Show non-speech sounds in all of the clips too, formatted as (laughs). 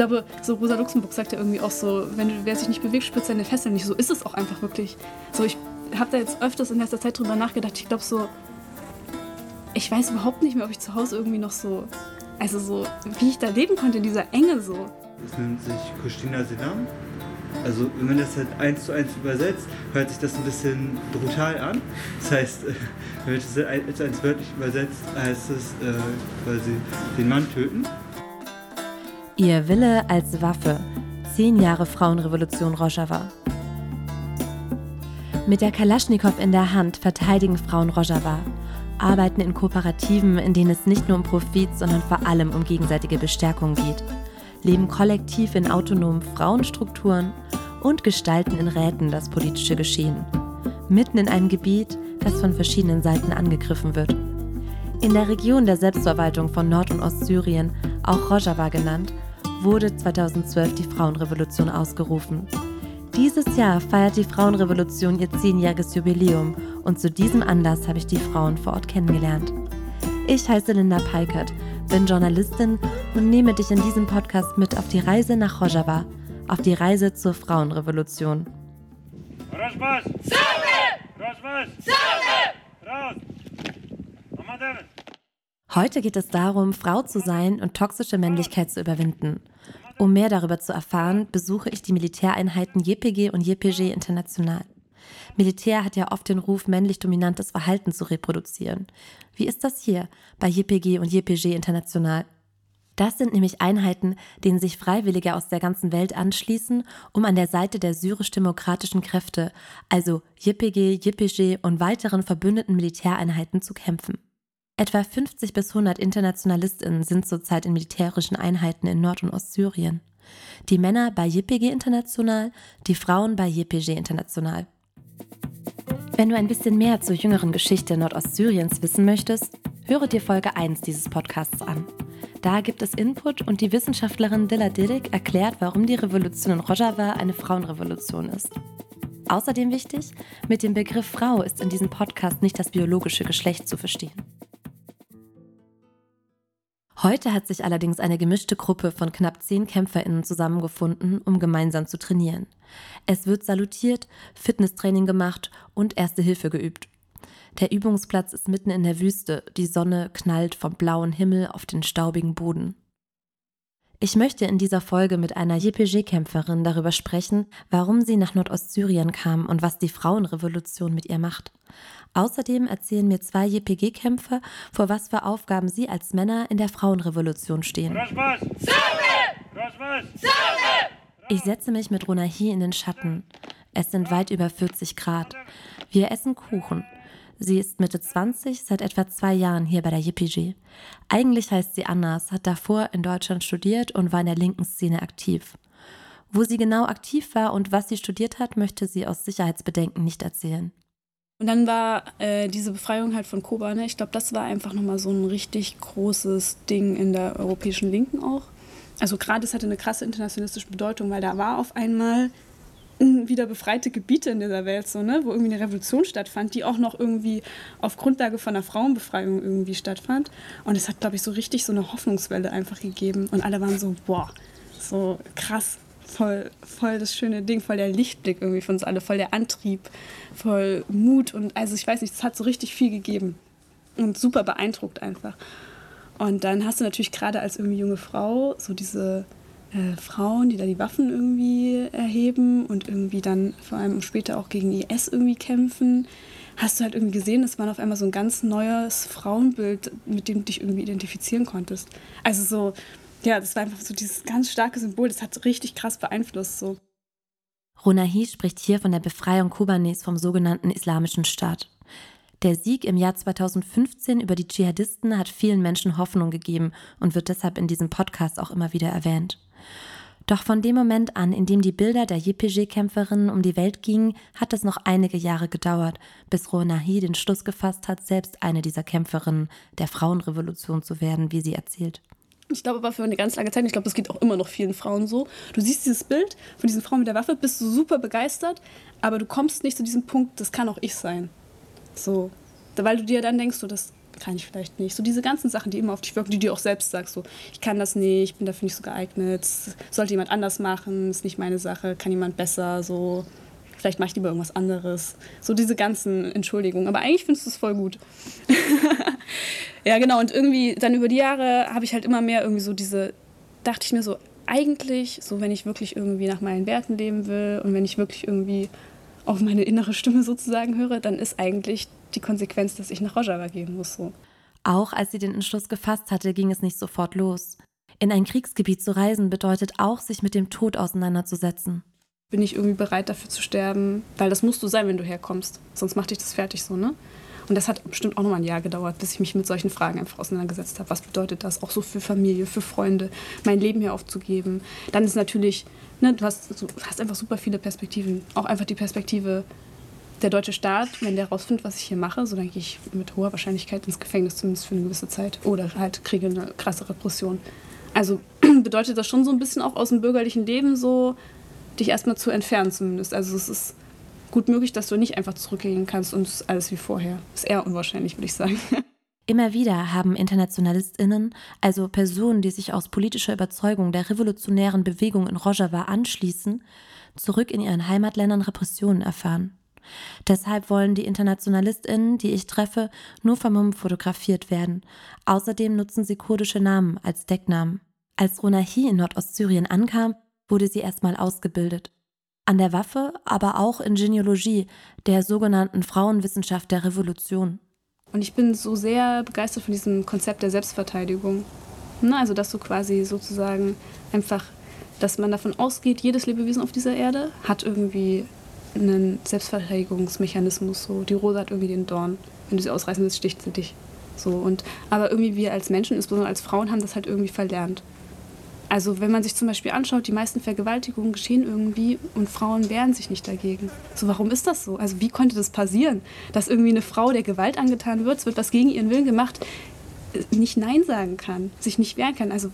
glaube, so Rosa Luxemburg sagt ja irgendwie auch so, wenn du, wer sich nicht bewegt, spürt seine Fesseln nicht. So ist es auch einfach wirklich. So, ich habe da jetzt öfters in letzter Zeit drüber nachgedacht. Ich glaube so, ich weiß überhaupt nicht mehr, ob ich zu Hause irgendwie noch so, also so, wie ich da leben konnte in dieser Enge so. Das nennt sich Christina Selam. Also wenn man das halt eins zu eins übersetzt, hört sich das ein bisschen brutal an. Das heißt, wenn man das eins zu eins wörtlich übersetzt, heißt es äh, quasi den Mann töten. Ihr Wille als Waffe. Zehn Jahre Frauenrevolution Rojava. Mit der Kalaschnikow in der Hand verteidigen Frauen Rojava, arbeiten in Kooperativen, in denen es nicht nur um Profit, sondern vor allem um gegenseitige Bestärkung geht, leben kollektiv in autonomen Frauenstrukturen und gestalten in Räten das politische Geschehen. Mitten in einem Gebiet, das von verschiedenen Seiten angegriffen wird. In der Region der Selbstverwaltung von Nord- und Ostsyrien, auch Rojava genannt, wurde 2012 die Frauenrevolution ausgerufen. Dieses Jahr feiert die Frauenrevolution ihr zehnjähriges Jubiläum und zu diesem Anlass habe ich die Frauen vor Ort kennengelernt. Ich heiße Linda Peikert, bin Journalistin und nehme dich in diesem Podcast mit auf die Reise nach Rojava, auf die Reise zur Frauenrevolution. Rojava! Rojava! Raus! Heute geht es darum, Frau zu sein und toxische Männlichkeit zu überwinden. Um mehr darüber zu erfahren, besuche ich die Militäreinheiten JPG und JPG International. Militär hat ja oft den Ruf, männlich dominantes Verhalten zu reproduzieren. Wie ist das hier bei JPG und JPG International? Das sind nämlich Einheiten, denen sich Freiwillige aus der ganzen Welt anschließen, um an der Seite der syrisch-demokratischen Kräfte, also JPG, JPG und weiteren verbündeten Militäreinheiten zu kämpfen. Etwa 50 bis 100 Internationalistinnen sind zurzeit in militärischen Einheiten in Nord- und Ostsyrien. Die Männer bei JPG International, die Frauen bei JPG International. Wenn du ein bisschen mehr zur jüngeren Geschichte Nordostsyriens wissen möchtest, höre dir Folge 1 dieses Podcasts an. Da gibt es Input und die Wissenschaftlerin Dilla Dirik erklärt, warum die Revolution in Rojava eine Frauenrevolution ist. Außerdem wichtig, mit dem Begriff Frau ist in diesem Podcast nicht das biologische Geschlecht zu verstehen. Heute hat sich allerdings eine gemischte Gruppe von knapp zehn KämpferInnen zusammengefunden, um gemeinsam zu trainieren. Es wird salutiert, Fitnesstraining gemacht und Erste Hilfe geübt. Der Übungsplatz ist mitten in der Wüste, die Sonne knallt vom blauen Himmel auf den staubigen Boden. Ich möchte in dieser Folge mit einer JPG-Kämpferin darüber sprechen, warum sie nach Nordostsyrien kam und was die Frauenrevolution mit ihr macht. Außerdem erzählen mir zwei JPG-Kämpfer, vor was für Aufgaben sie als Männer in der Frauenrevolution stehen. Ich setze mich mit Ronahi in den Schatten. Es sind weit über 40 Grad. Wir essen Kuchen. Sie ist Mitte 20, seit etwa zwei Jahren hier bei der JPG. Eigentlich heißt sie Annas, hat davor in Deutschland studiert und war in der linken Szene aktiv. Wo sie genau aktiv war und was sie studiert hat, möchte sie aus Sicherheitsbedenken nicht erzählen. Und dann war äh, diese Befreiung halt von Kuba, ne? ich glaube, das war einfach nochmal so ein richtig großes Ding in der europäischen Linken auch. Also gerade es hatte eine krasse internationalistische Bedeutung, weil da war auf einmal wieder befreite Gebiete in dieser Welt, so, ne? wo irgendwie eine Revolution stattfand, die auch noch irgendwie auf Grundlage von einer Frauenbefreiung irgendwie stattfand. Und es hat, glaube ich, so richtig so eine Hoffnungswelle einfach gegeben. Und alle waren so, boah, so krass, voll, voll das schöne Ding, voll der Lichtblick irgendwie für uns alle, voll der Antrieb, voll Mut und also ich weiß nicht, es hat so richtig viel gegeben und super beeindruckt einfach. Und dann hast du natürlich gerade als irgendwie junge Frau so diese äh, Frauen, die da die Waffen irgendwie erheben und irgendwie dann vor allem später auch gegen IS irgendwie kämpfen. Hast du halt irgendwie gesehen, es war auf einmal so ein ganz neues Frauenbild, mit dem du dich irgendwie identifizieren konntest. Also so, ja, das war einfach so dieses ganz starke Symbol, das hat richtig krass beeinflusst. So. Ronahi spricht hier von der Befreiung Kubanes vom sogenannten Islamischen Staat. Der Sieg im Jahr 2015 über die Dschihadisten hat vielen Menschen Hoffnung gegeben und wird deshalb in diesem Podcast auch immer wieder erwähnt. Doch von dem Moment an, in dem die Bilder der JPG-Kämpferinnen um die Welt gingen, hat es noch einige Jahre gedauert, bis Ronahi den Schluss gefasst hat, selbst eine dieser Kämpferinnen der Frauenrevolution zu werden, wie sie erzählt. Ich glaube aber für eine ganz lange Zeit, ich glaube, das geht auch immer noch vielen Frauen so. Du siehst dieses Bild von diesen Frauen mit der Waffe, bist du super begeistert, aber du kommst nicht zu diesem Punkt, das kann auch ich sein. So, weil du dir dann denkst, so, das kann ich vielleicht nicht. So diese ganzen Sachen, die immer auf dich wirken, die du auch selbst sagst, so, ich kann das nicht, ich bin dafür nicht so geeignet, sollte jemand anders machen, ist nicht meine Sache, kann jemand besser, so, vielleicht mache ich lieber irgendwas anderes. So diese ganzen Entschuldigungen. Aber eigentlich findest du es voll gut. (laughs) ja, genau. Und irgendwie dann über die Jahre habe ich halt immer mehr irgendwie so diese, dachte ich mir so, eigentlich, so wenn ich wirklich irgendwie nach meinen Werten leben will und wenn ich wirklich irgendwie auf meine innere Stimme sozusagen höre, dann ist eigentlich die Konsequenz, dass ich nach Rojava gehen muss. So. Auch als sie den Entschluss gefasst hatte, ging es nicht sofort los. In ein Kriegsgebiet zu reisen bedeutet auch, sich mit dem Tod auseinanderzusetzen. Bin ich irgendwie bereit dafür zu sterben? Weil das musst du sein, wenn du herkommst. Sonst macht dich das fertig so, ne? Und das hat bestimmt auch noch mal ein Jahr gedauert, bis ich mich mit solchen Fragen einfach auseinandergesetzt habe. Was bedeutet das auch so für Familie, für Freunde, mein Leben hier aufzugeben? Dann ist natürlich, ne, du hast, du hast einfach super viele Perspektiven. Auch einfach die Perspektive, der deutsche Staat, wenn der rausfindet, was ich hier mache, so gehe ich mit hoher Wahrscheinlichkeit ins Gefängnis, zumindest für eine gewisse Zeit. Oder halt kriege eine krasse Repression. Also (clears throat) bedeutet das schon so ein bisschen auch aus dem bürgerlichen Leben so, dich erstmal zu entfernen zumindest. Also es ist gut möglich, dass du nicht einfach zurückgehen kannst und es ist alles wie vorher. Ist eher unwahrscheinlich, würde ich sagen. (laughs) Immer wieder haben InternationalistInnen, also Personen, die sich aus politischer Überzeugung der revolutionären Bewegung in Rojava anschließen, zurück in ihren Heimatländern Repressionen erfahren. Deshalb wollen die InternationalistInnen, die ich treffe, nur vermummt fotografiert werden. Außerdem nutzen sie kurdische Namen als Decknamen. Als Ronahi in Nordostsyrien ankam, wurde sie erstmal ausgebildet an der Waffe, aber auch in Genealogie, der sogenannten Frauenwissenschaft der Revolution. Und ich bin so sehr begeistert von diesem Konzept der Selbstverteidigung. Ne, also, dass du quasi sozusagen einfach, dass man davon ausgeht, jedes Lebewesen auf dieser Erde hat irgendwie einen Selbstverteidigungsmechanismus. So. Die Rose hat irgendwie den Dorn. Wenn du sie ausreißen willst, sticht sie dich. So. Und, aber irgendwie wir als Menschen, insbesondere als Frauen, haben das halt irgendwie verlernt. Also wenn man sich zum Beispiel anschaut, die meisten Vergewaltigungen geschehen irgendwie und Frauen wehren sich nicht dagegen. So, warum ist das so? Also wie konnte das passieren, dass irgendwie eine Frau, der Gewalt angetan wird, es wird was gegen ihren Willen gemacht, nicht Nein sagen kann, sich nicht wehren kann. Also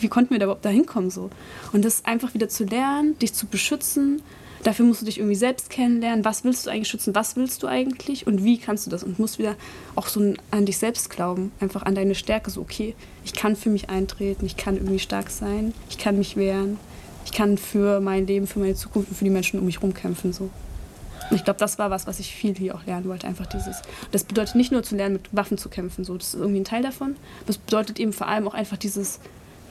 wie konnten wir da überhaupt dahin kommen so? Und das einfach wieder zu lernen, dich zu beschützen Dafür musst du dich irgendwie selbst kennenlernen. Was willst du eigentlich schützen? Was willst du eigentlich? Und wie kannst du das? Und musst wieder auch so an dich selbst glauben. Einfach an deine Stärke. So, okay, ich kann für mich eintreten. Ich kann irgendwie stark sein. Ich kann mich wehren. Ich kann für mein Leben, für meine Zukunft und für die Menschen um mich herum kämpfen. So. Und ich glaube, das war was, was ich viel hier auch lernen wollte. Einfach dieses. Das bedeutet nicht nur zu lernen, mit Waffen zu kämpfen. So. Das ist irgendwie ein Teil davon. Das bedeutet eben vor allem auch einfach dieses,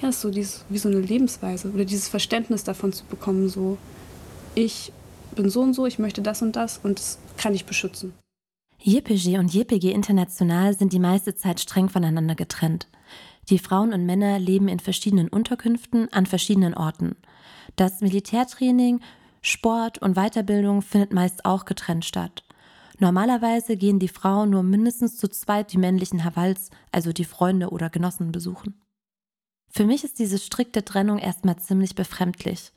ja, so dieses, wie so eine Lebensweise oder dieses Verständnis davon zu bekommen, so ich bin so und so, ich möchte das und das und das kann ich beschützen. JPG und JPG International sind die meiste Zeit streng voneinander getrennt. Die Frauen und Männer leben in verschiedenen Unterkünften an verschiedenen Orten. Das Militärtraining, Sport und Weiterbildung findet meist auch getrennt statt. Normalerweise gehen die Frauen nur mindestens zu zweit die männlichen Havals, also die Freunde oder Genossen, besuchen. Für mich ist diese strikte Trennung erstmal ziemlich befremdlich.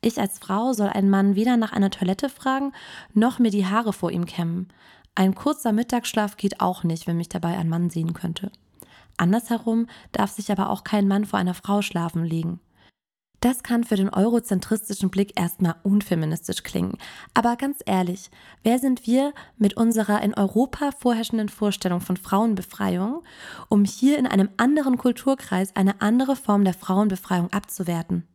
Ich als Frau soll einen Mann weder nach einer Toilette fragen, noch mir die Haare vor ihm kämmen. Ein kurzer Mittagsschlaf geht auch nicht, wenn mich dabei ein Mann sehen könnte. Andersherum darf sich aber auch kein Mann vor einer Frau schlafen legen. Das kann für den eurozentristischen Blick erstmal unfeministisch klingen. Aber ganz ehrlich, wer sind wir mit unserer in Europa vorherrschenden Vorstellung von Frauenbefreiung, um hier in einem anderen Kulturkreis eine andere Form der Frauenbefreiung abzuwerten?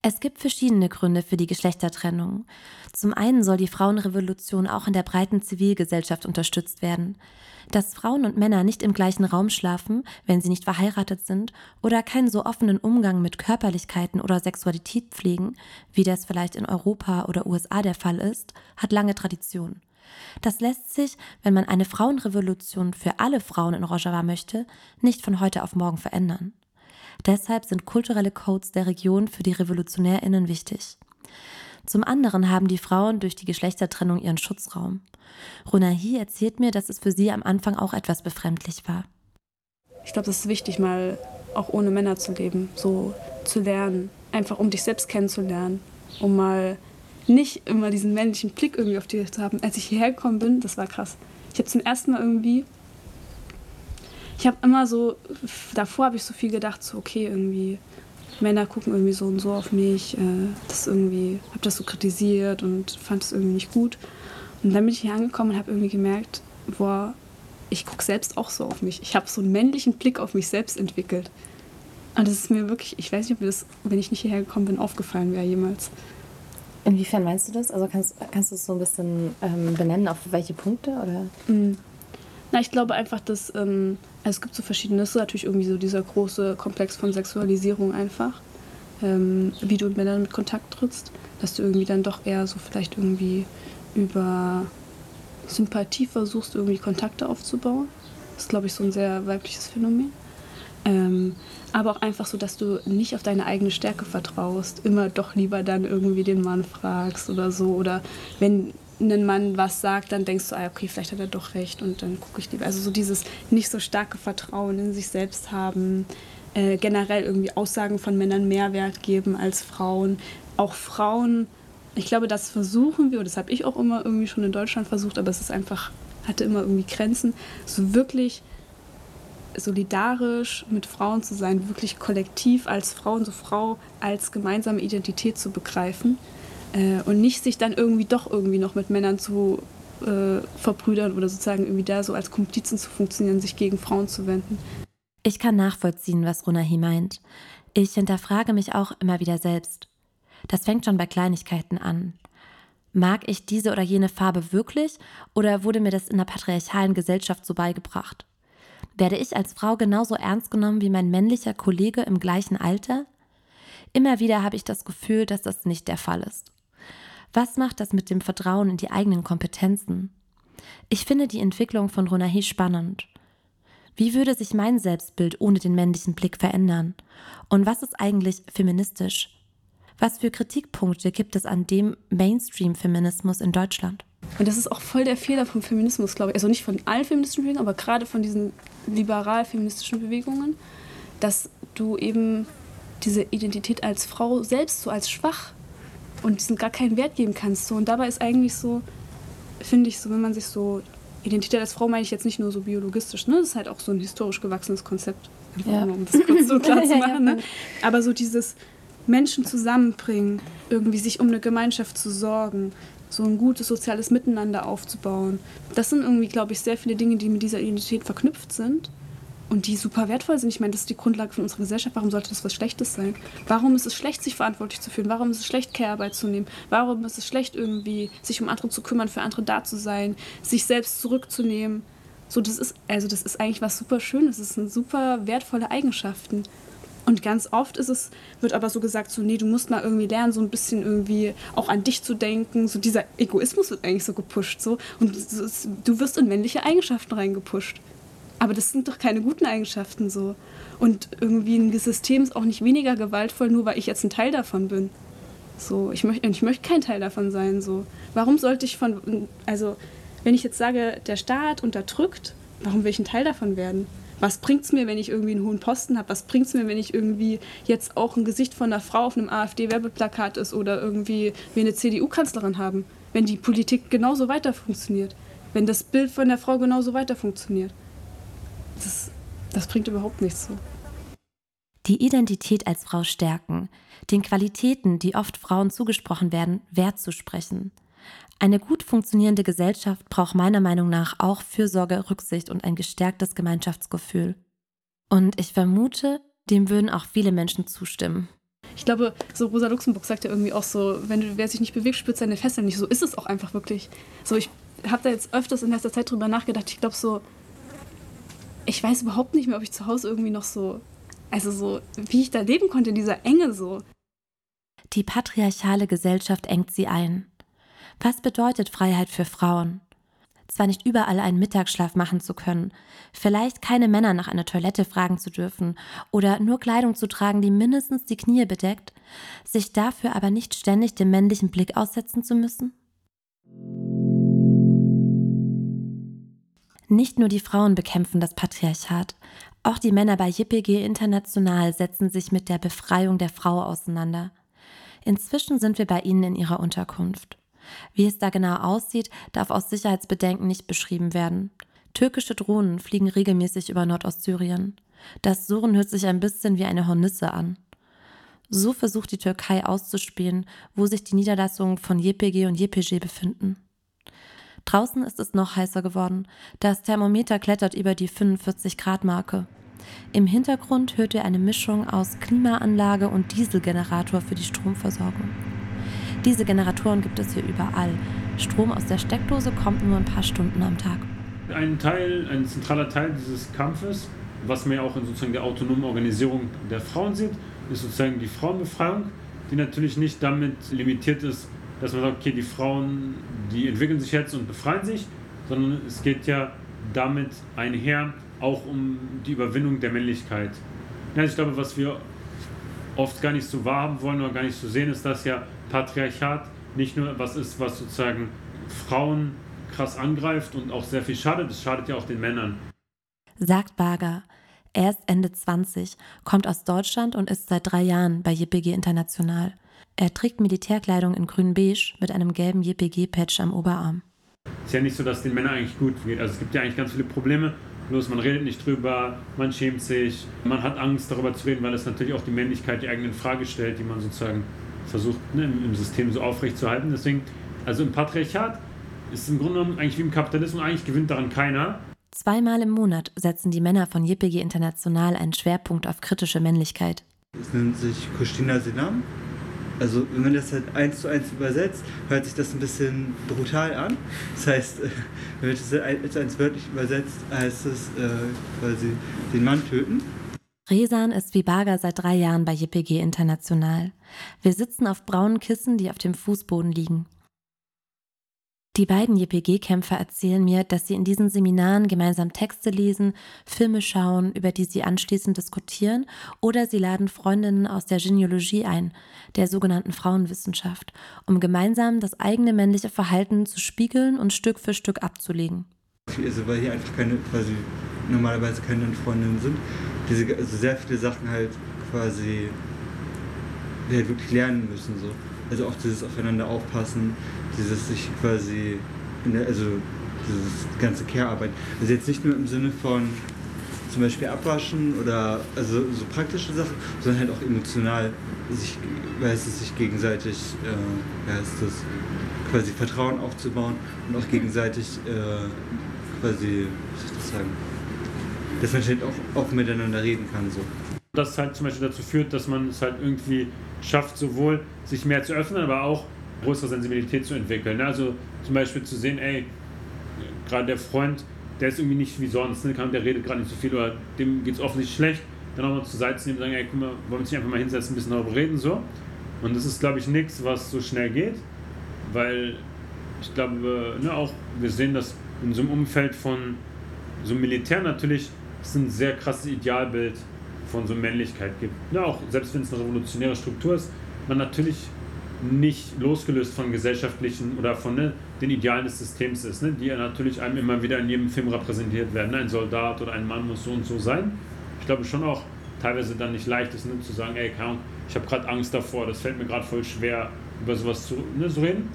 Es gibt verschiedene Gründe für die Geschlechtertrennung. Zum einen soll die Frauenrevolution auch in der breiten Zivilgesellschaft unterstützt werden. Dass Frauen und Männer nicht im gleichen Raum schlafen, wenn sie nicht verheiratet sind, oder keinen so offenen Umgang mit Körperlichkeiten oder Sexualität pflegen, wie das vielleicht in Europa oder USA der Fall ist, hat lange Tradition. Das lässt sich, wenn man eine Frauenrevolution für alle Frauen in Rojava möchte, nicht von heute auf morgen verändern. Deshalb sind kulturelle Codes der Region für die Revolutionärinnen wichtig. Zum anderen haben die Frauen durch die Geschlechtertrennung ihren Schutzraum. Runahi erzählt mir, dass es für sie am Anfang auch etwas befremdlich war. Ich glaube, es ist wichtig, mal auch ohne Männer zu leben, so zu lernen, einfach um dich selbst kennenzulernen, um mal nicht immer diesen männlichen Blick irgendwie auf dich zu haben. Als ich hierher gekommen bin, das war krass. Ich habe zum ersten Mal irgendwie ich habe immer so, davor habe ich so viel gedacht, so okay, irgendwie, Männer gucken irgendwie so und so auf mich, äh, das irgendwie, habe das so kritisiert und fand es irgendwie nicht gut. Und dann bin ich hier angekommen und habe irgendwie gemerkt, boah, ich gucke selbst auch so auf mich. Ich habe so einen männlichen Blick auf mich selbst entwickelt. Und das ist mir wirklich, ich weiß nicht, ob mir das, wenn ich nicht hierher gekommen bin, aufgefallen wäre jemals. Inwiefern meinst du das? Also kannst, kannst du es so ein bisschen ähm, benennen, auf welche Punkte? Oder? Mm. Na, ich glaube einfach, dass ähm, also es gibt so verschiedene, das ist natürlich irgendwie so dieser große Komplex von Sexualisierung einfach, ähm, wie du mit Männern mit Kontakt trittst, dass du irgendwie dann doch eher so vielleicht irgendwie über Sympathie versuchst, irgendwie Kontakte aufzubauen. Das ist, glaube ich, so ein sehr weibliches Phänomen. Ähm, aber auch einfach so, dass du nicht auf deine eigene Stärke vertraust, immer doch lieber dann irgendwie den Mann fragst oder so. Oder wenn ein Mann was sagt, dann denkst du, ah, okay, vielleicht hat er doch recht und dann gucke ich lieber. Also so dieses nicht so starke Vertrauen in sich selbst haben, äh, generell irgendwie Aussagen von Männern mehr Wert geben als Frauen. Auch Frauen, ich glaube, das versuchen wir, und das habe ich auch immer irgendwie schon in Deutschland versucht, aber es ist einfach, hatte immer irgendwie Grenzen, so wirklich solidarisch mit Frauen zu sein, wirklich kollektiv als Frau und so Frau als gemeinsame Identität zu begreifen äh, und nicht sich dann irgendwie doch irgendwie noch mit Männern zu äh, verbrüdern oder sozusagen irgendwie da so als Komplizen zu funktionieren, sich gegen Frauen zu wenden. Ich kann nachvollziehen, was Runahi meint. Ich hinterfrage mich auch immer wieder selbst. Das fängt schon bei Kleinigkeiten an. Mag ich diese oder jene Farbe wirklich oder wurde mir das in der patriarchalen Gesellschaft so beigebracht? Werde ich als Frau genauso ernst genommen wie mein männlicher Kollege im gleichen Alter? Immer wieder habe ich das Gefühl, dass das nicht der Fall ist. Was macht das mit dem Vertrauen in die eigenen Kompetenzen? Ich finde die Entwicklung von Ronahi spannend. Wie würde sich mein Selbstbild ohne den männlichen Blick verändern? Und was ist eigentlich feministisch? Was für Kritikpunkte gibt es an dem Mainstream-Feminismus in Deutschland? Und das ist auch voll der Fehler vom Feminismus, glaube ich. Also nicht von allen feministischen Bewegungen, aber gerade von diesen liberal-feministischen Bewegungen, dass du eben diese Identität als Frau selbst so als schwach und diesen gar keinen Wert geben kannst. So. Und dabei ist eigentlich so, finde ich so, wenn man sich so, Identität als Frau meine ich jetzt nicht nur so biologistisch, ne? das ist halt auch so ein historisch gewachsenes Konzept, ja. um das kurz so (laughs) klar zu machen. Ne? Aber so dieses Menschen zusammenbringen, irgendwie sich um eine Gemeinschaft zu sorgen, so ein gutes soziales Miteinander aufzubauen. Das sind irgendwie, glaube ich, sehr viele Dinge, die mit dieser Identität verknüpft sind und die super wertvoll sind. Ich meine, das ist die Grundlage von unserer Gesellschaft. Warum sollte das was Schlechtes sein? Warum ist es schlecht, sich verantwortlich zu fühlen? Warum ist es schlecht, Care-Arbeit zu nehmen? Warum ist es schlecht, irgendwie sich um andere zu kümmern, für andere da zu sein, sich selbst zurückzunehmen? So, das ist, also das ist eigentlich was super Schönes. Das sind super wertvolle Eigenschaften. Und ganz oft ist es, wird aber so gesagt, so, nee, du musst mal irgendwie lernen, so ein bisschen irgendwie auch an dich zu denken. So dieser Egoismus wird eigentlich so gepusht. So. Und du wirst in männliche Eigenschaften reingepusht. Aber das sind doch keine guten Eigenschaften so. Und irgendwie ein System ist auch nicht weniger gewaltvoll, nur weil ich jetzt ein Teil davon bin. So, ich möchte ich möchte kein Teil davon sein. So. Warum sollte ich von, also wenn ich jetzt sage, der Staat unterdrückt, warum will ich ein Teil davon werden? Was bringt es mir, wenn ich irgendwie einen hohen Posten habe? Was bringt es mir, wenn ich irgendwie jetzt auch ein Gesicht von einer Frau auf einem AfD-Werbeplakat ist oder irgendwie wir eine CDU-Kanzlerin haben? Wenn die Politik genauso weiter funktioniert. Wenn das Bild von der Frau genauso weiter funktioniert das, das bringt überhaupt nichts so. Die Identität als Frau stärken, den Qualitäten, die oft Frauen zugesprochen werden, Wert zu sprechen. Eine gut funktionierende Gesellschaft braucht meiner Meinung nach auch Fürsorge, Rücksicht und ein gestärktes Gemeinschaftsgefühl. Und ich vermute, dem würden auch viele Menschen zustimmen. Ich glaube, so Rosa Luxemburg sagt ja irgendwie auch so, wenn du, wer sich nicht bewegt, spürt seine Fesseln nicht. So ist es auch einfach wirklich. So, ich habe da jetzt öfters in letzter Zeit drüber nachgedacht. Ich glaube so, ich weiß überhaupt nicht mehr, ob ich zu Hause irgendwie noch so, also so, wie ich da leben konnte in dieser Enge so. Die patriarchale Gesellschaft engt sie ein. Was bedeutet Freiheit für Frauen? Zwar nicht überall einen Mittagsschlaf machen zu können, vielleicht keine Männer nach einer Toilette fragen zu dürfen oder nur Kleidung zu tragen, die mindestens die Knie bedeckt, sich dafür aber nicht ständig dem männlichen Blick aussetzen zu müssen? Nicht nur die Frauen bekämpfen das Patriarchat, auch die Männer bei JPG International setzen sich mit der Befreiung der Frau auseinander. Inzwischen sind wir bei ihnen in ihrer Unterkunft. Wie es da genau aussieht, darf aus Sicherheitsbedenken nicht beschrieben werden. Türkische Drohnen fliegen regelmäßig über Nordostsyrien. Das Surren hört sich ein bisschen wie eine Hornisse an. So versucht die Türkei auszuspielen, wo sich die Niederlassungen von JPG und JPG befinden. Draußen ist es noch heißer geworden. Das Thermometer klettert über die 45 Grad Marke. Im Hintergrund hört ihr eine Mischung aus Klimaanlage und Dieselgenerator für die Stromversorgung. Diese Generatoren gibt es hier überall. Strom aus der Steckdose kommt nur ein paar Stunden am Tag. Ein Teil, ein zentraler Teil dieses Kampfes, was man ja auch in sozusagen der autonomen Organisierung der Frauen sieht, ist sozusagen die Frauenbefreiung, die natürlich nicht damit limitiert ist, dass man sagt, okay, die Frauen, die entwickeln sich jetzt und befreien sich, sondern es geht ja damit einher, auch um die Überwindung der Männlichkeit. Ja, ich glaube, was wir oft gar nicht so wahrhaben wollen oder gar nicht so sehen, ist, dass ja Patriarchat nicht nur was ist, was sozusagen Frauen krass angreift und auch sehr viel schadet, es schadet ja auch den Männern. Sagt Barger. Er ist Ende 20, kommt aus Deutschland und ist seit drei Jahren bei JPG International. Er trägt Militärkleidung in grün-beige mit einem gelben JPG-Patch am Oberarm. Es ist ja nicht so, dass den Männern eigentlich gut geht. Also es gibt ja eigentlich ganz viele Probleme, bloß man redet nicht drüber, man schämt sich, man hat Angst darüber zu reden, weil es natürlich auch die Männlichkeit die eigenen Frage stellt, die man sozusagen versucht ne, im System so aufrechtzuerhalten. Deswegen, also im Patriarchat ist es im Grunde genommen eigentlich wie im Kapitalismus, eigentlich gewinnt daran keiner. Zweimal im Monat setzen die Männer von JPG International einen Schwerpunkt auf kritische Männlichkeit. Es nennt sich Kustina Sinam. Also wenn man das halt eins zu eins übersetzt, hört sich das ein bisschen brutal an. Das heißt, (laughs) wenn man das eins zu eins wörtlich übersetzt, heißt es äh, quasi den Mann töten. Resan ist wie Baga seit drei Jahren bei JPG International. Wir sitzen auf braunen Kissen, die auf dem Fußboden liegen. Die beiden JPG-Kämpfer erzählen mir, dass sie in diesen Seminaren gemeinsam Texte lesen, Filme schauen, über die sie anschließend diskutieren, oder sie laden Freundinnen aus der Genealogie ein, der sogenannten Frauenwissenschaft, um gemeinsam das eigene männliche Verhalten zu spiegeln und Stück für Stück abzulegen. Also weil hier einfach keine, quasi normalerweise keine Freundinnen sind, diese, also sehr viele Sachen halt quasi halt wirklich lernen müssen. So. Also auch dieses Aufeinander aufpassen, dieses sich quasi, der, also dieses ganze Care-Arbeit. Also jetzt nicht nur im Sinne von zum Beispiel abwaschen oder also so praktische Sachen, sondern halt auch emotional sich, weiß es, sich gegenseitig, äh, heißt das, quasi Vertrauen aufzubauen und auch gegenseitig äh, quasi, wie soll ich das sagen, dass man halt auch, auch miteinander reden kann. So. Das halt zum Beispiel dazu führt, dass man es halt irgendwie schafft, sowohl sich mehr zu öffnen, aber auch größere Sensibilität zu entwickeln. Also zum Beispiel zu sehen, ey, gerade der Freund, der ist irgendwie nicht wie sonst, ne? der redet gerade nicht so viel oder dem geht es offensichtlich schlecht, dann auch mal zur Seite zu nehmen und sagen, ey, guck mal, wollen wir uns nicht einfach mal hinsetzen, ein bisschen darüber reden, so. Und das ist, glaube ich, nichts, was so schnell geht, weil ich glaube, ne, auch wir sehen, dass in so einem Umfeld von so einem Militär natürlich es ein sehr krasses Idealbild von so Männlichkeit gibt. Ja, auch selbst wenn es eine revolutionäre Struktur ist, man natürlich nicht losgelöst von gesellschaftlichen oder von ne, den Idealen des Systems ist, ne, die ja natürlich einem immer wieder in jedem Film repräsentiert werden. Ein Soldat oder ein Mann muss so und so sein. Ich glaube schon auch teilweise dann nicht leicht ist, ne, zu sagen, ey, ich habe gerade Angst davor, das fällt mir gerade voll schwer, über sowas zu, ne, zu reden.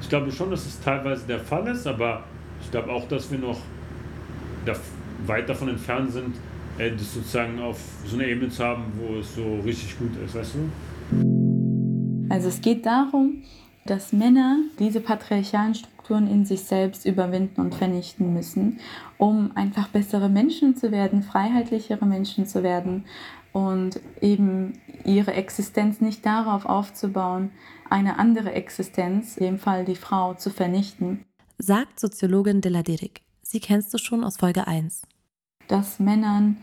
Ich glaube schon, dass es teilweise der Fall ist, aber ich glaube auch, dass wir noch weit davon entfernt sind, äh, das sozusagen auf so einer Ebene zu haben, wo es so richtig gut ist, weißt du? Also es geht darum, dass Männer diese patriarchalen Strukturen in sich selbst überwinden und vernichten müssen, um einfach bessere Menschen zu werden, freiheitlichere Menschen zu werden und eben ihre Existenz nicht darauf aufzubauen, eine andere Existenz, in dem Fall die Frau, zu vernichten. Sagt Soziologin Della Derek. Sie kennst du schon aus Folge 1 dass Männern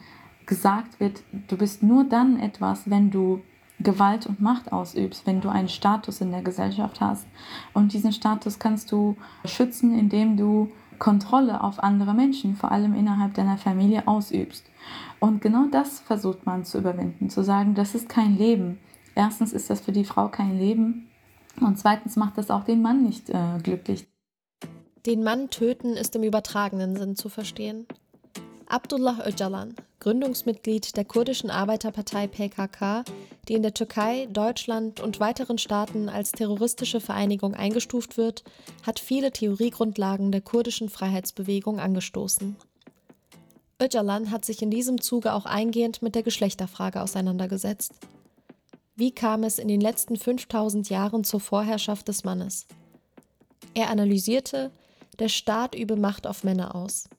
gesagt wird, du bist nur dann etwas, wenn du Gewalt und Macht ausübst, wenn du einen Status in der Gesellschaft hast. Und diesen Status kannst du schützen, indem du Kontrolle auf andere Menschen, vor allem innerhalb deiner Familie, ausübst. Und genau das versucht man zu überwinden, zu sagen, das ist kein Leben. Erstens ist das für die Frau kein Leben und zweitens macht das auch den Mann nicht äh, glücklich. Den Mann töten ist im übertragenen Sinn zu verstehen. Abdullah Öcalan, Gründungsmitglied der kurdischen Arbeiterpartei PKK, die in der Türkei, Deutschland und weiteren Staaten als terroristische Vereinigung eingestuft wird, hat viele Theoriegrundlagen der kurdischen Freiheitsbewegung angestoßen. Öcalan hat sich in diesem Zuge auch eingehend mit der Geschlechterfrage auseinandergesetzt. Wie kam es in den letzten 5000 Jahren zur Vorherrschaft des Mannes? Er analysierte, der Staat übe Macht auf Männer aus,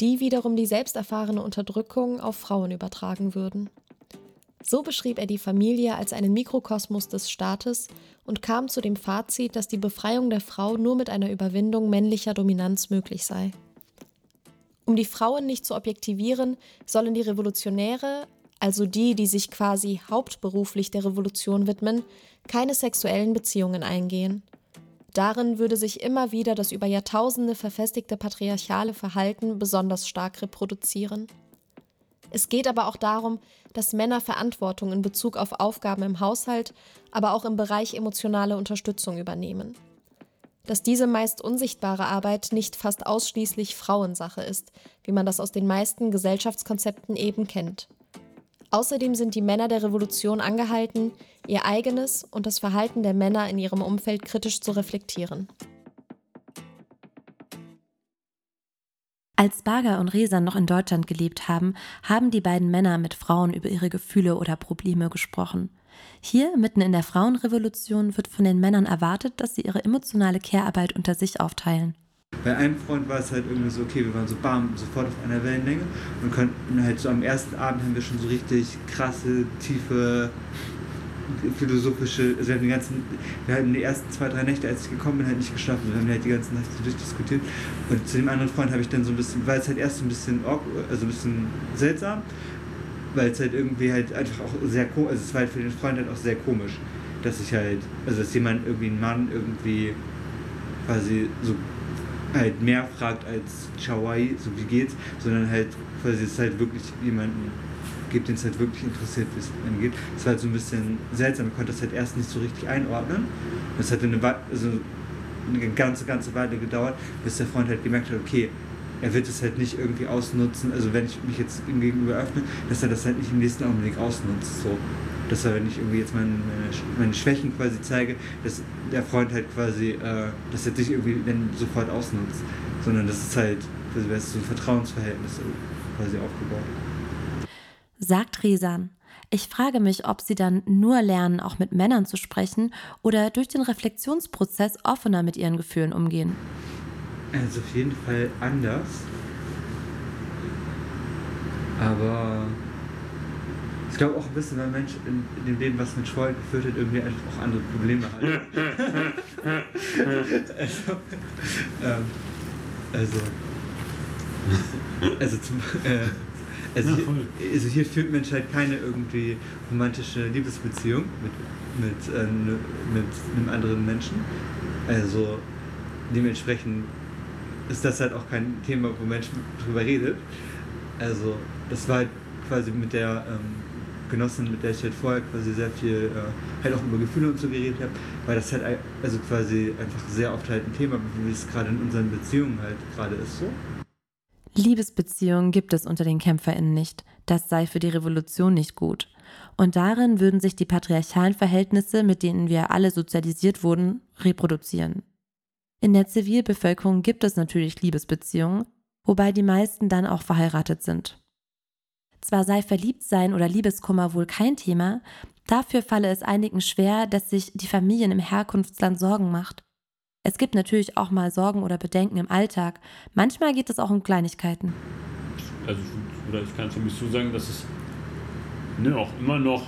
die wiederum die selbst erfahrene Unterdrückung auf Frauen übertragen würden. So beschrieb er die Familie als einen Mikrokosmos des Staates und kam zu dem Fazit, dass die Befreiung der Frau nur mit einer Überwindung männlicher Dominanz möglich sei. Um die Frauen nicht zu objektivieren, sollen die Revolutionäre, also die, die sich quasi hauptberuflich der Revolution widmen, keine sexuellen Beziehungen eingehen. Darin würde sich immer wieder das über Jahrtausende verfestigte patriarchale Verhalten besonders stark reproduzieren. Es geht aber auch darum, dass Männer Verantwortung in Bezug auf Aufgaben im Haushalt, aber auch im Bereich emotionale Unterstützung übernehmen. Dass diese meist unsichtbare Arbeit nicht fast ausschließlich Frauensache ist, wie man das aus den meisten Gesellschaftskonzepten eben kennt. Außerdem sind die Männer der Revolution angehalten, ihr eigenes und das Verhalten der Männer in ihrem Umfeld kritisch zu reflektieren. Als Bager und Resan noch in Deutschland gelebt haben, haben die beiden Männer mit Frauen über ihre Gefühle oder Probleme gesprochen. Hier, mitten in der Frauenrevolution, wird von den Männern erwartet, dass sie ihre emotionale Care-Arbeit unter sich aufteilen. Bei einem Freund war es halt irgendwie so, okay, wir waren so bam, sofort auf einer Wellenlänge und konnten halt so am ersten Abend haben wir schon so richtig krasse, tiefe philosophische, also wir haben die ganzen, wir hatten die ersten zwei, drei Nächte, als ich gekommen bin, halt nicht geschlafen. Wir haben halt die ganze Nacht so durchdiskutiert. Und zu dem anderen Freund habe ich dann so ein bisschen, weil es halt erst so ein bisschen also ein bisschen seltsam, weil es halt irgendwie halt einfach auch sehr komisch, also es war halt für den Freund halt auch sehr komisch, dass ich halt, also dass jemand irgendwie ein Mann irgendwie quasi so halt mehr fragt als Chawai, so wie geht's, sondern halt quasi es halt wirklich jemanden gibt, den es halt wirklich interessiert, wie es angeht. Es war halt so ein bisschen seltsam, ich konnte das halt erst nicht so richtig einordnen. Es hat eine, also eine ganze, ganze Weile gedauert, bis der Freund halt gemerkt hat, okay, er wird es halt nicht irgendwie ausnutzen, also wenn ich mich jetzt ihm gegenüber öffne, dass er das halt nicht im nächsten Augenblick ausnutzt. So. Dass er, wenn ich irgendwie jetzt meine, meine Schwächen quasi zeige, dass der Freund halt quasi äh, das jetzt nicht irgendwie dann sofort ausnutzt, sondern das ist halt, also wäre so ein Vertrauensverhältnis quasi aufgebaut sagt Resan. Ich frage mich, ob sie dann nur lernen, auch mit Männern zu sprechen oder durch den Reflexionsprozess offener mit ihren Gefühlen umgehen. Also auf jeden Fall anders. Aber ich glaube auch ein bisschen, weil Mensch in, in, dem Leben, was mit Freude geführt hat, irgendwie einfach auch andere Probleme hat. also, (laughs) ähm, also, also zum, äh, also, hier, also hier führt Mensch halt keine irgendwie romantische Liebesbeziehung mit, mit, äh, mit einem anderen Menschen. Also dementsprechend ist das halt auch kein Thema, wo Mensch drüber redet. Also das war halt quasi mit der ähm, Genossin, mit der ich halt vorher quasi sehr viel äh, halt auch über Gefühle und so geredet habe, weil das halt also quasi einfach sehr oft halt ein Thema, wie es gerade in unseren Beziehungen halt gerade ist so. Liebesbeziehungen gibt es unter den KämpferInnen nicht. Das sei für die Revolution nicht gut. Und darin würden sich die patriarchalen Verhältnisse, mit denen wir alle sozialisiert wurden, reproduzieren. In der Zivilbevölkerung gibt es natürlich Liebesbeziehungen, wobei die meisten dann auch verheiratet sind. Zwar sei Verliebtsein oder Liebeskummer wohl kein Thema, dafür falle es einigen schwer, dass sich die Familien im Herkunftsland Sorgen macht es gibt natürlich auch mal Sorgen oder Bedenken im Alltag. Manchmal geht es auch um Kleinigkeiten. Also, oder ich kann für mich so sagen, dass es ne, auch immer noch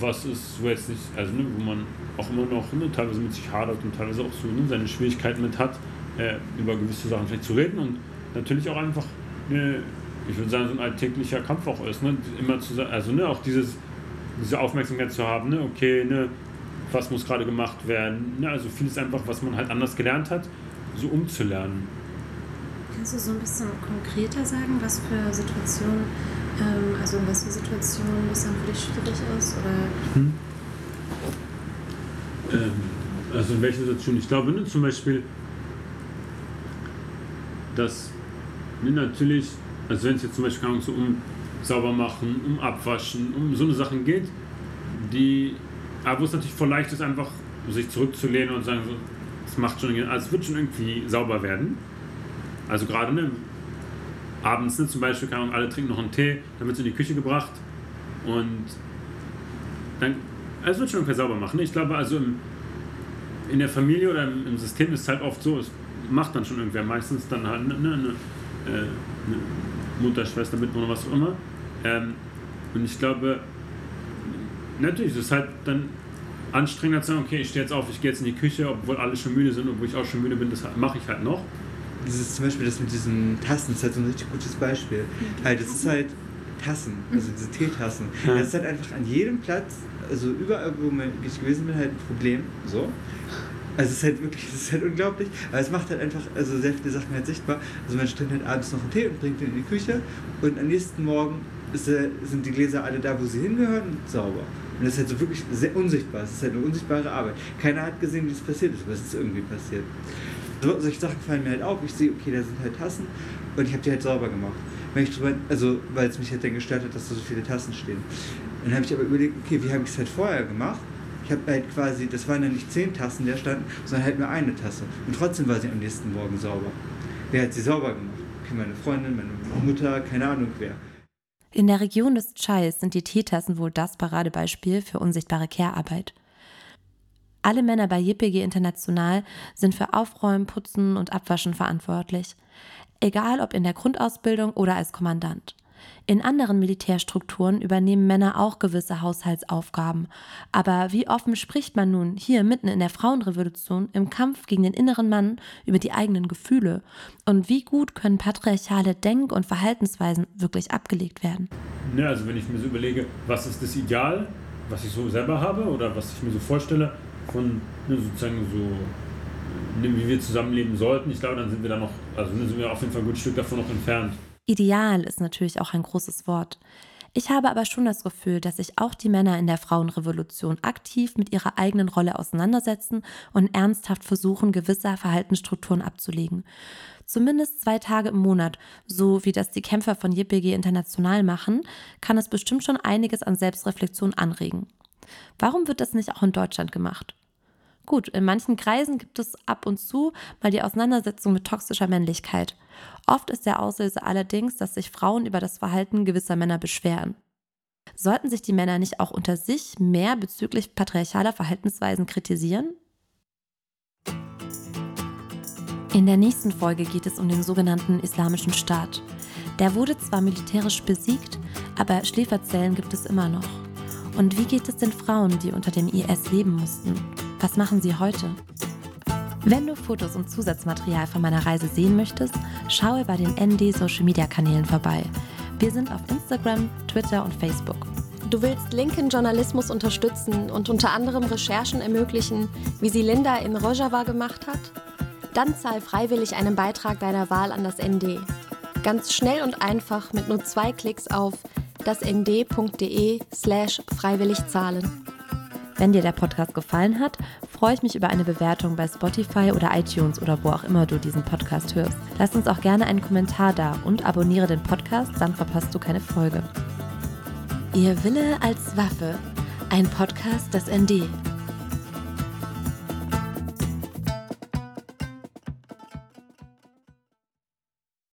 was ist, wo jetzt nicht, also ne, wo man auch immer noch ne, teilweise mit sich hadert und teilweise auch so ne, seine Schwierigkeiten mit hat, äh, über gewisse Sachen vielleicht zu reden und natürlich auch einfach, ne, ich würde sagen, so ein alltäglicher Kampf auch ist, ne, immer zu also ne, auch dieses, diese Aufmerksamkeit zu haben, ne, okay, ne, was muss gerade gemacht werden. Ja, also vieles einfach, was man halt anders gelernt hat, so umzulernen. Kannst du so ein bisschen konkreter sagen, was für Situationen, ähm, also in was für Situationen das dann für dich schwierig ist? Oder? Hm. Ähm, also in welchen Situationen? Ich glaube, ne, zum Beispiel, dass ne, natürlich, also wenn es jetzt zum Beispiel so um sauber machen, um abwaschen, um so eine Sachen geht, die aber wo es natürlich voll leicht ist, einfach sich zurückzulehnen und sagen, so, es macht schon, also es wird schon irgendwie sauber werden. Also gerade ne, abends ne, zum Beispiel, kann man alle trinken noch einen Tee, dann wird es in die Küche gebracht und dann, also es wird schon irgendwie sauber machen. Ich glaube, also im, in der Familie oder im, im System ist es halt oft so, es macht dann schon irgendwer. Meistens dann halt eine, eine, eine, eine Mutterschwester, Mitbewohner, was auch immer. Ähm, und ich glaube, natürlich, es ist halt dann anstrengender zu sagen, okay, ich stehe jetzt auf, ich gehe jetzt in die Küche, obwohl alle schon müde sind, obwohl ich auch schon müde bin, das mache ich halt noch. Dieses zum Beispiel das mit diesen Tassen ist halt so ein richtig gutes Beispiel. Halt, es ist halt Tassen, also diese Teetassen. Ja. Das ist halt einfach an jedem Platz, also überall, wo ich gewesen bin, halt ein Problem. So. Also es ist halt wirklich, es ist halt unglaublich, aber es macht halt einfach also sehr viele Sachen halt sichtbar. Also man trinkt halt abends noch einen Tee und bringt den in die Küche und am nächsten Morgen ist, äh, sind die Gläser alle da, wo sie hingehören und sauber. Und das ist halt so wirklich sehr unsichtbar. Es ist halt eine unsichtbare Arbeit. Keiner hat gesehen, wie es passiert ist, aber es ist irgendwie passiert. So, solche Sachen fallen mir halt auf. Ich sehe, okay, da sind halt Tassen und ich habe die halt sauber gemacht. Wenn ich drüber, also, weil es mich halt dann gestört hat, dass da so viele Tassen stehen. Dann habe ich aber überlegt, okay, wie habe ich es halt vorher gemacht? Ich habe halt quasi, das waren dann nicht zehn Tassen, die da standen, sondern halt nur eine Tasse. Und trotzdem war sie am nächsten Morgen sauber. Wer hat sie sauber gemacht? Okay, meine Freundin, meine Mutter, keine Ahnung wer. In der Region des Chais sind die Teetassen wohl das Paradebeispiel für unsichtbare Care-Arbeit. Alle Männer bei JPG International sind für Aufräumen, Putzen und Abwaschen verantwortlich. Egal ob in der Grundausbildung oder als Kommandant. In anderen Militärstrukturen übernehmen Männer auch gewisse Haushaltsaufgaben. Aber wie offen spricht man nun hier mitten in der Frauenrevolution im Kampf gegen den inneren Mann über die eigenen Gefühle? Und wie gut können patriarchale Denk- und Verhaltensweisen wirklich abgelegt werden? Ja, also wenn ich mir so überlege, was ist das Ideal, was ich so selber habe oder was ich mir so vorstelle von ne, sozusagen so, ne, wie wir zusammenleben sollten, ich glaube, dann sind wir da noch, also dann sind wir auf jeden Fall ein gutes Stück davon noch entfernt. Ideal ist natürlich auch ein großes Wort. Ich habe aber schon das Gefühl, dass sich auch die Männer in der Frauenrevolution aktiv mit ihrer eigenen Rolle auseinandersetzen und ernsthaft versuchen, gewisse Verhaltensstrukturen abzulegen. Zumindest zwei Tage im Monat, so wie das die Kämpfer von JPG International machen, kann es bestimmt schon einiges an Selbstreflexion anregen. Warum wird das nicht auch in Deutschland gemacht? Gut, in manchen Kreisen gibt es ab und zu mal die Auseinandersetzung mit toxischer Männlichkeit. Oft ist der Auslöser allerdings, dass sich Frauen über das Verhalten gewisser Männer beschweren. Sollten sich die Männer nicht auch unter sich mehr bezüglich patriarchaler Verhaltensweisen kritisieren? In der nächsten Folge geht es um den sogenannten Islamischen Staat. Der wurde zwar militärisch besiegt, aber Schläferzellen gibt es immer noch. Und wie geht es den Frauen, die unter dem IS leben mussten? Was machen sie heute? Wenn du Fotos und Zusatzmaterial von meiner Reise sehen möchtest, schaue bei den ND Social Media Kanälen vorbei. Wir sind auf Instagram, Twitter und Facebook. Du willst linken Journalismus unterstützen und unter anderem Recherchen ermöglichen, wie sie Linda in Rojava gemacht hat? Dann zahl freiwillig einen Beitrag deiner Wahl an das ND. Ganz schnell und einfach mit nur zwei Klicks auf dasnd.de slash freiwillig zahlen. Wenn dir der Podcast gefallen hat, freue ich mich über eine Bewertung bei Spotify oder iTunes oder wo auch immer du diesen Podcast hörst. Lass uns auch gerne einen Kommentar da und abonniere den Podcast, dann verpasst du keine Folge. Ihr Wille als Waffe. Ein Podcast des ND.